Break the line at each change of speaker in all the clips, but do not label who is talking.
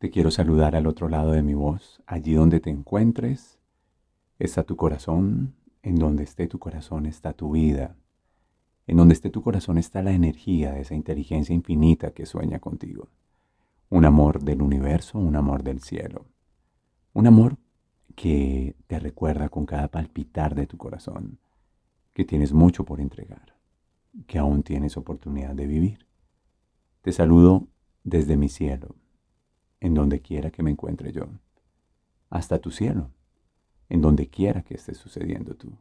Te quiero saludar al otro lado de mi voz, allí donde te encuentres. Está tu corazón, en donde esté tu corazón está tu vida. En donde esté tu corazón está la energía de esa inteligencia infinita que sueña contigo. Un amor del universo, un amor del cielo. Un amor que te recuerda con cada palpitar de tu corazón que tienes mucho por entregar, que aún tienes oportunidad de vivir. Te saludo desde mi cielo, en donde quiera que me encuentre yo, hasta tu cielo, en donde quiera que esté sucediendo tú,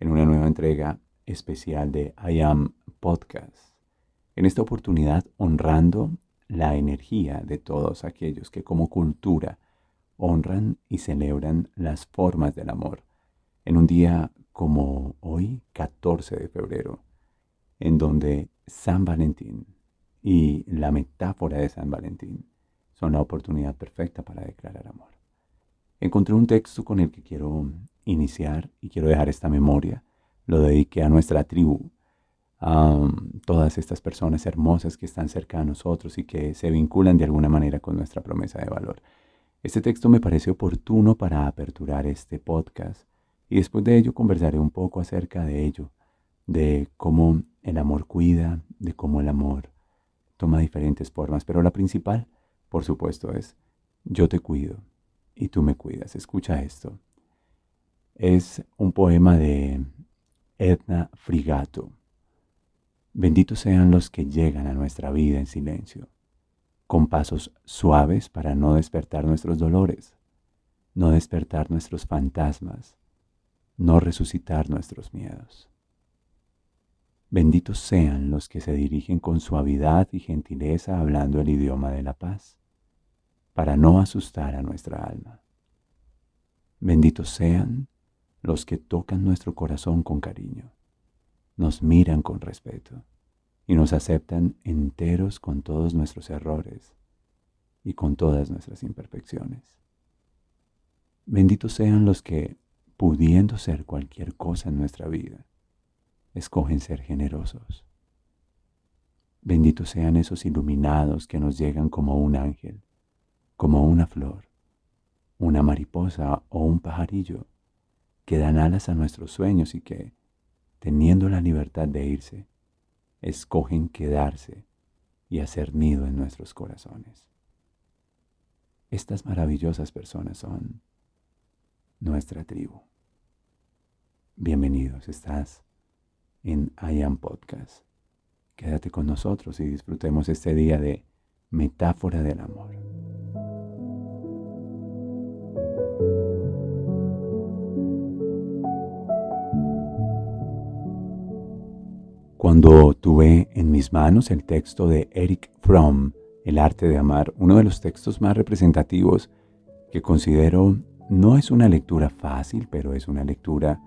en una nueva entrega especial de I Am Podcast. En esta oportunidad honrando la energía de todos aquellos que como cultura honran y celebran las formas del amor. En un día como hoy, 14 de febrero, en donde San Valentín y la metáfora de San Valentín son la oportunidad perfecta para declarar amor. Encontré un texto con el que quiero iniciar y quiero dejar esta memoria. Lo dediqué a nuestra tribu, a todas estas personas hermosas que están cerca de nosotros y que se vinculan de alguna manera con nuestra promesa de valor. Este texto me parece oportuno para aperturar este podcast y después de ello conversaré un poco acerca de ello, de cómo el amor cuida, de cómo el amor toma diferentes formas, pero la principal por supuesto, es yo te cuido y tú me cuidas. Escucha esto. Es un poema de Edna Frigato. Benditos sean los que llegan a nuestra vida en silencio, con pasos suaves para no despertar nuestros dolores, no despertar nuestros fantasmas, no resucitar nuestros miedos. Benditos sean los que se dirigen con suavidad y gentileza hablando el idioma de la paz para no asustar a nuestra alma. Benditos sean los que tocan nuestro corazón con cariño, nos miran con respeto y nos aceptan enteros con todos nuestros errores y con todas nuestras imperfecciones. Benditos sean los que, pudiendo ser cualquier cosa en nuestra vida, escogen ser generosos. Benditos sean esos iluminados que nos llegan como un ángel como una flor, una mariposa o un pajarillo que dan alas a nuestros sueños y que, teniendo la libertad de irse, escogen quedarse y hacer nido en nuestros corazones. Estas maravillosas personas son nuestra tribu. Bienvenidos, estás en I Am Podcast. Quédate con nosotros y disfrutemos este día de metáfora del amor. Cuando tuve en mis manos el texto de Eric Fromm, El arte de amar, uno de los textos más representativos que considero no es una lectura fácil, pero es una lectura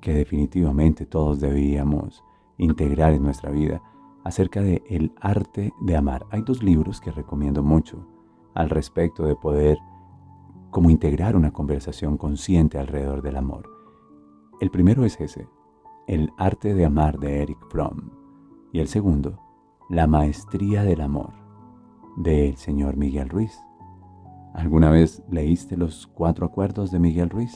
que definitivamente todos debíamos integrar en nuestra vida, acerca de el arte de amar. Hay dos libros que recomiendo mucho al respecto de poder como integrar una conversación consciente alrededor del amor. El primero es ese, el arte de amar de Eric Fromm. Y el segundo, La maestría del amor del señor Miguel Ruiz. ¿Alguna vez leíste los cuatro acuerdos de Miguel Ruiz?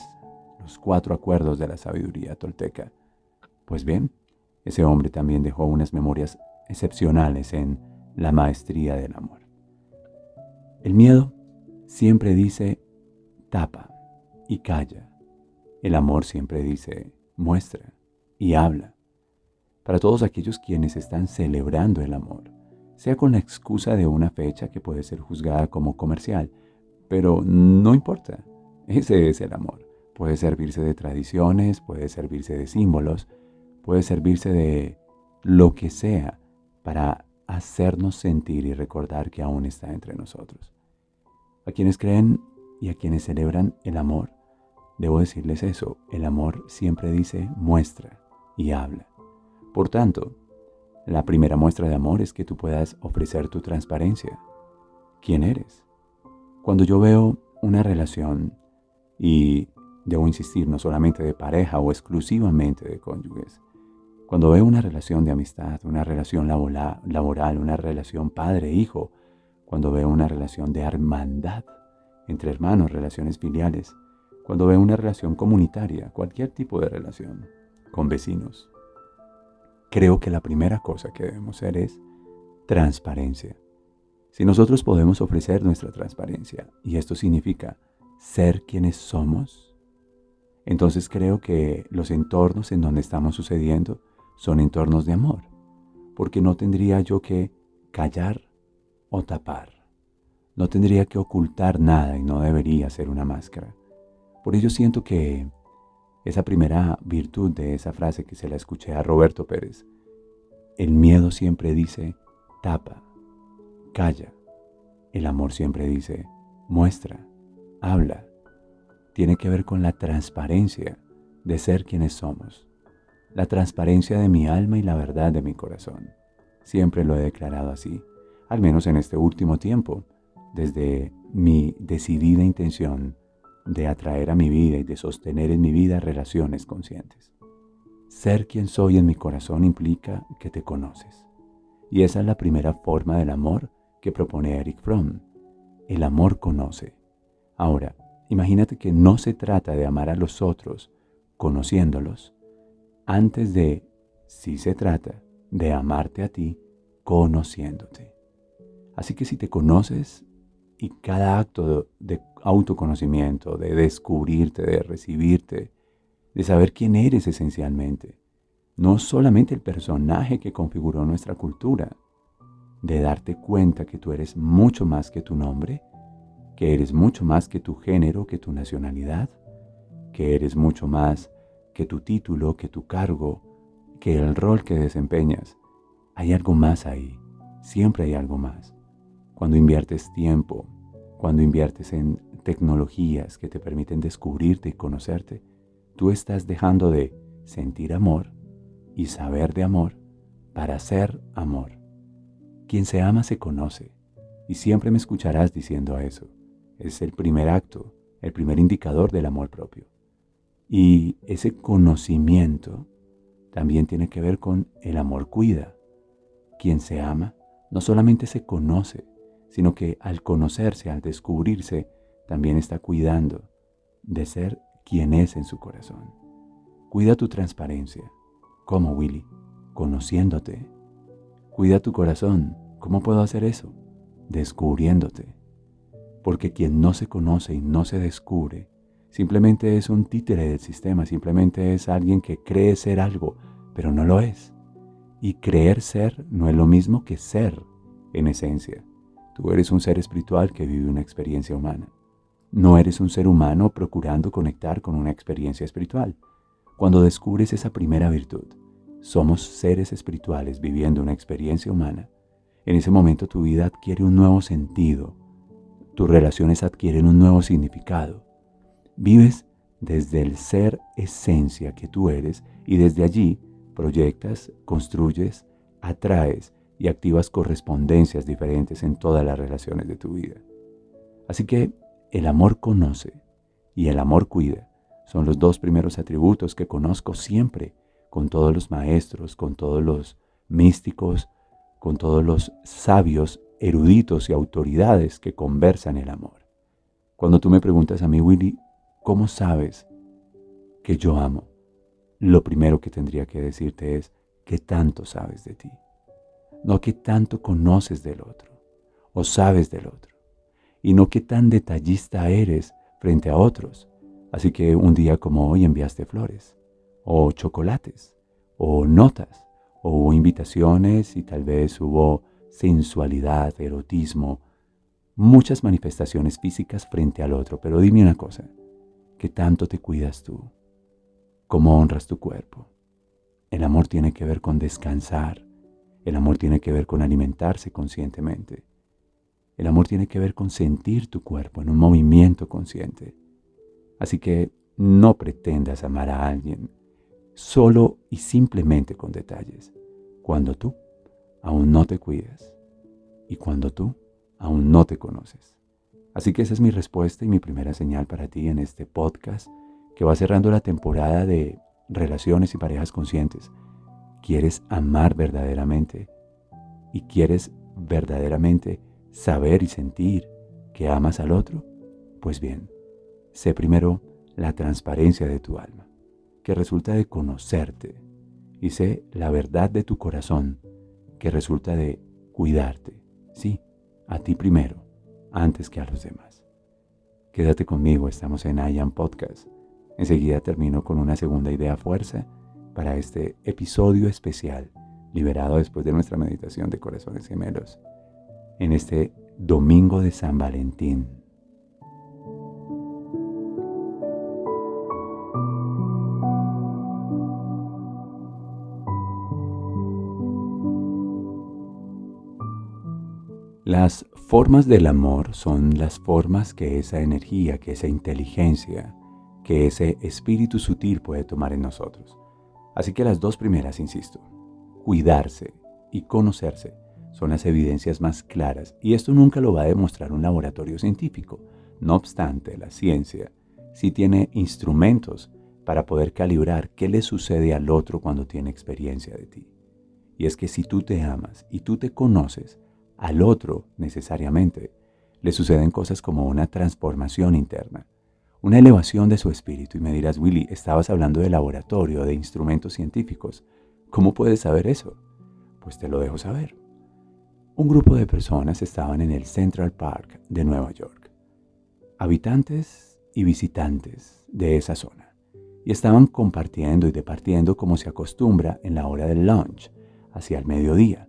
Los cuatro acuerdos de la sabiduría tolteca. Pues bien, ese hombre también dejó unas memorias excepcionales en la maestría del amor. El miedo siempre dice tapa y calla. El amor siempre dice muestra y habla. Para todos aquellos quienes están celebrando el amor, sea con la excusa de una fecha que puede ser juzgada como comercial, pero no importa, ese es el amor. puede servirse de tradiciones, puede servirse de símbolos, puede servirse de lo que sea para hacernos sentir y recordar que aún está entre nosotros. A quienes creen y a quienes celebran el amor, debo decirles eso, el amor siempre dice muestra y habla. Por tanto, la primera muestra de amor es que tú puedas ofrecer tu transparencia. ¿Quién eres? Cuando yo veo una relación y debo insistir, no solamente de pareja o exclusivamente de cónyuges, cuando veo una relación de amistad, una relación laboral, una relación padre-hijo, cuando veo una relación de hermandad entre hermanos, relaciones filiales, cuando veo una relación comunitaria, cualquier tipo de relación, con vecinos, creo que la primera cosa que debemos hacer es transparencia. Si nosotros podemos ofrecer nuestra transparencia, y esto significa ser quienes somos, entonces creo que los entornos en donde estamos sucediendo son entornos de amor, porque no tendría yo que callar o tapar. No tendría que ocultar nada y no debería ser una máscara. Por ello siento que esa primera virtud de esa frase que se la escuché a Roberto Pérez, el miedo siempre dice tapa, calla. El amor siempre dice muestra, habla. Tiene que ver con la transparencia de ser quienes somos la transparencia de mi alma y la verdad de mi corazón. Siempre lo he declarado así, al menos en este último tiempo, desde mi decidida intención de atraer a mi vida y de sostener en mi vida relaciones conscientes. Ser quien soy en mi corazón implica que te conoces. Y esa es la primera forma del amor que propone Eric Fromm. El amor conoce. Ahora, imagínate que no se trata de amar a los otros conociéndolos, antes de, si se trata, de amarte a ti conociéndote. Así que si te conoces y cada acto de autoconocimiento, de descubrirte, de recibirte, de saber quién eres esencialmente, no solamente el personaje que configuró nuestra cultura, de darte cuenta que tú eres mucho más que tu nombre, que eres mucho más que tu género, que tu nacionalidad, que eres mucho más que tu título, que tu cargo, que el rol que desempeñas. Hay algo más ahí, siempre hay algo más. Cuando inviertes tiempo, cuando inviertes en tecnologías que te permiten descubrirte y conocerte, tú estás dejando de sentir amor y saber de amor para ser amor. Quien se ama se conoce y siempre me escucharás diciendo eso. Es el primer acto, el primer indicador del amor propio. Y ese conocimiento también tiene que ver con el amor cuida. Quien se ama no solamente se conoce, sino que al conocerse, al descubrirse, también está cuidando de ser quien es en su corazón. Cuida tu transparencia. ¿Cómo, Willy? Conociéndote. Cuida tu corazón. ¿Cómo puedo hacer eso? Descubriéndote. Porque quien no se conoce y no se descubre, Simplemente es un títere del sistema, simplemente es alguien que cree ser algo, pero no lo es. Y creer ser no es lo mismo que ser en esencia. Tú eres un ser espiritual que vive una experiencia humana. No eres un ser humano procurando conectar con una experiencia espiritual. Cuando descubres esa primera virtud, somos seres espirituales viviendo una experiencia humana. En ese momento tu vida adquiere un nuevo sentido, tus relaciones adquieren un nuevo significado Vives desde el ser esencia que tú eres y desde allí proyectas, construyes, atraes y activas correspondencias diferentes en todas las relaciones de tu vida. Así que el amor conoce y el amor cuida. Son los dos primeros atributos que conozco siempre con todos los maestros, con todos los místicos, con todos los sabios, eruditos y autoridades que conversan el amor. Cuando tú me preguntas a mí, Willy, ¿Cómo sabes que yo amo? Lo primero que tendría que decirte es que tanto sabes de ti, no que tanto conoces del otro o sabes del otro, y no que tan detallista eres frente a otros. Así que un día como hoy enviaste flores, o chocolates, o notas, o invitaciones y tal vez hubo sensualidad, erotismo, muchas manifestaciones físicas frente al otro. Pero dime una cosa, ¿Qué tanto te cuidas tú? ¿Cómo honras tu cuerpo? El amor tiene que ver con descansar. El amor tiene que ver con alimentarse conscientemente. El amor tiene que ver con sentir tu cuerpo en un movimiento consciente. Así que no pretendas amar a alguien solo y simplemente con detalles, cuando tú aún no te cuidas y cuando tú aún no te conoces. Así que esa es mi respuesta y mi primera señal para ti en este podcast que va cerrando la temporada de relaciones y parejas conscientes. ¿Quieres amar verdaderamente? ¿Y quieres verdaderamente saber y sentir que amas al otro? Pues bien, sé primero la transparencia de tu alma, que resulta de conocerte, y sé la verdad de tu corazón, que resulta de cuidarte, sí, a ti primero, antes que a los demás. Quédate conmigo, estamos en IAM Podcast Enseguida termino con una segunda idea fuerza para este episodio especial, liberado después de nuestra meditación de corazones gemelos, en este domingo de San Valentín. Las formas del amor son las formas que esa energía, que esa inteligencia, que ese espíritu sutil puede tomar en nosotros. Así que las dos primeras, insisto, cuidarse y conocerse son las evidencias más claras y esto nunca lo va a demostrar un laboratorio científico. No obstante, la ciencia sí tiene instrumentos para poder calibrar qué le sucede al otro cuando tiene experiencia de ti. Y es que si tú te amas y tú te conoces, al otro necesariamente le suceden cosas como una transformación interna una elevación de su espíritu. Y me dirás, Willy, estabas hablando de laboratorio, de instrumentos científicos. ¿Cómo puedes saber eso? Pues te lo dejo saber. Un grupo de personas estaban en el Central Park de Nueva York, habitantes y visitantes de esa zona, y estaban compartiendo y departiendo como se acostumbra en la hora del lunch, hacia el mediodía,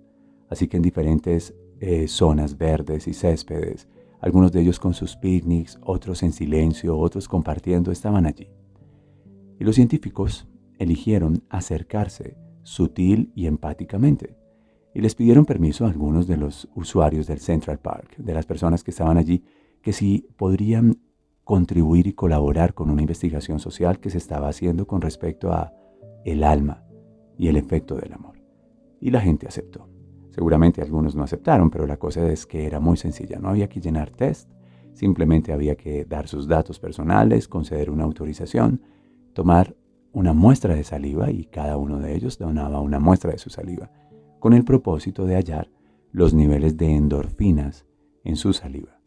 así que en diferentes eh, zonas verdes y céspedes, algunos de ellos con sus picnics, otros en silencio, otros compartiendo, estaban allí. Y los científicos eligieron acercarse sutil y empáticamente. Y les pidieron permiso a algunos de los usuarios del Central Park, de las personas que estaban allí, que si podrían contribuir y colaborar con una investigación social que se estaba haciendo con respecto a el alma y el efecto del amor. Y la gente aceptó. Seguramente algunos no aceptaron, pero la cosa es que era muy sencilla. No había que llenar test, simplemente había que dar sus datos personales, conceder una autorización, tomar una muestra de saliva y cada uno de ellos donaba una muestra de su saliva, con el propósito de hallar los niveles de endorfinas en su saliva.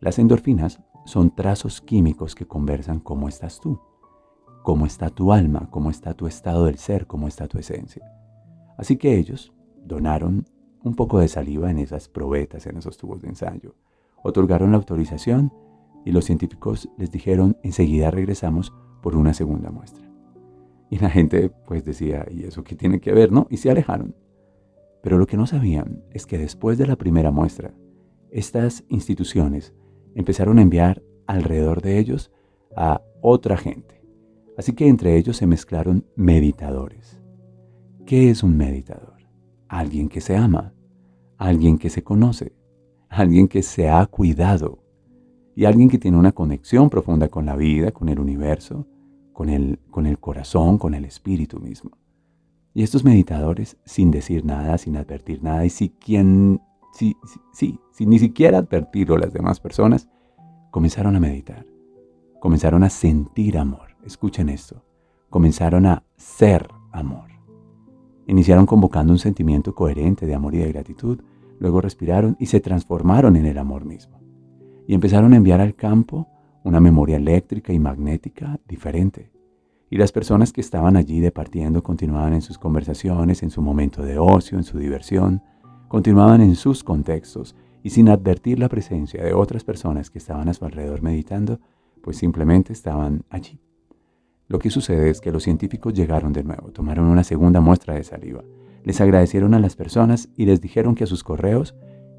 Las endorfinas son trazos químicos que conversan cómo estás tú, cómo está tu alma, cómo está tu estado del ser, cómo está tu esencia. Así que ellos donaron un poco de saliva en esas probetas, en esos tubos de ensayo. Otorgaron la autorización y los científicos les dijeron enseguida regresamos por una segunda muestra. Y la gente pues decía, ¿y eso qué tiene que ver? ¿No? Y se alejaron. Pero lo que no sabían es que después de la primera muestra, estas instituciones empezaron a enviar alrededor de ellos a otra gente. Así que entre ellos se mezclaron meditadores. ¿Qué es un meditador? Alguien que se ama, alguien que se conoce, alguien que se ha cuidado y alguien que tiene una conexión profunda con la vida, con el universo, con el, con el corazón, con el espíritu mismo. Y estos meditadores, sin decir nada, sin advertir nada, y si quien, si, si, sin ni siquiera advertirlo las demás personas, comenzaron a meditar, comenzaron a sentir amor. Escuchen esto, comenzaron a ser amor. Iniciaron convocando un sentimiento coherente de amor y de gratitud, luego respiraron y se transformaron en el amor mismo. Y empezaron a enviar al campo una memoria eléctrica y magnética diferente. Y las personas que estaban allí departiendo continuaban en sus conversaciones, en su momento de ocio, en su diversión, continuaban en sus contextos y sin advertir la presencia de otras personas que estaban a su alrededor meditando, pues simplemente estaban allí. Lo que sucede es que los científicos llegaron de nuevo, tomaron una segunda muestra de saliva, les agradecieron a las personas y les dijeron que a sus correos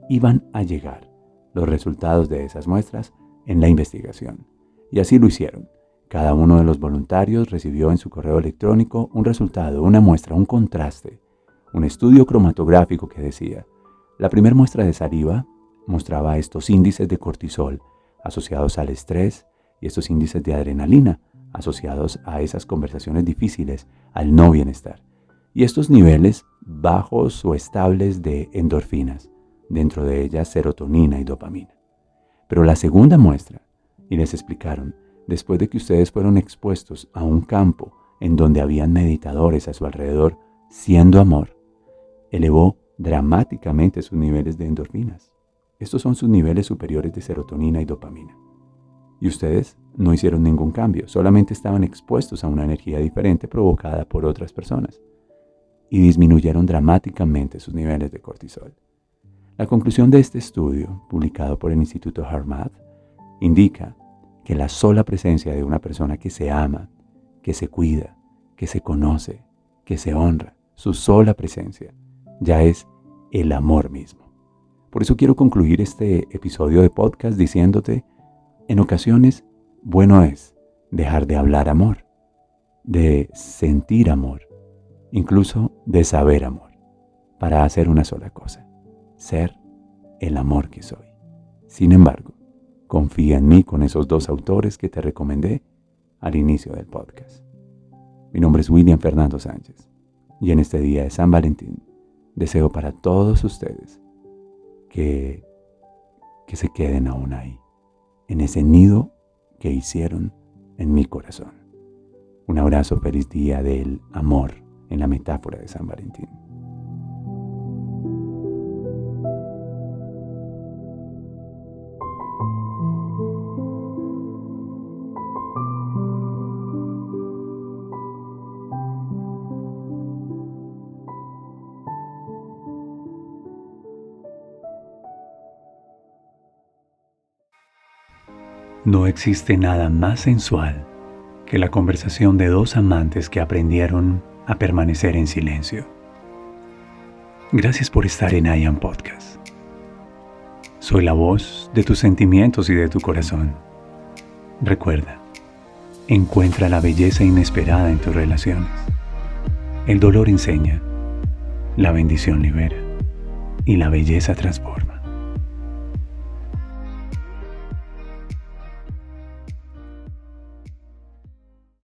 iban a llegar los resultados de esas muestras en la investigación. Y así lo hicieron. Cada uno de los voluntarios recibió en su correo electrónico un resultado, una muestra, un contraste, un estudio cromatográfico que decía, la primera muestra de saliva mostraba estos índices de cortisol asociados al estrés y estos índices de adrenalina asociados a esas conversaciones difíciles, al no bienestar. Y estos niveles bajos o estables de endorfinas, dentro de ellas serotonina y dopamina. Pero la segunda muestra, y les explicaron, después de que ustedes fueron expuestos a un campo en donde habían meditadores a su alrededor, siendo amor, elevó dramáticamente sus niveles de endorfinas. Estos son sus niveles superiores de serotonina y dopamina. Y ustedes no hicieron ningún cambio, solamente estaban expuestos a una energía diferente provocada por otras personas. Y disminuyeron dramáticamente sus niveles de cortisol. La conclusión de este estudio, publicado por el Instituto Harmat, indica que la sola presencia de una persona que se ama, que se cuida, que se conoce, que se honra, su sola presencia, ya es el amor mismo. Por eso quiero concluir este episodio de podcast diciéndote, en ocasiones, bueno es dejar de hablar amor, de sentir amor, incluso de saber amor, para hacer una sola cosa ser el amor que soy. Sin embargo, confía en mí con esos dos autores que te recomendé al inicio del podcast. Mi nombre es William Fernando Sánchez y en este día de San Valentín deseo para todos ustedes que, que se queden aún ahí, en ese nido que hicieron en mi corazón. Un abrazo, feliz día del amor en la metáfora de San Valentín.
No existe nada más sensual que la conversación de dos amantes que aprendieron a permanecer en silencio. Gracias por estar en IAM Podcast. Soy la voz de tus sentimientos y de tu corazón. Recuerda, encuentra la belleza inesperada en tus relaciones. El dolor enseña, la bendición libera y la belleza transforma.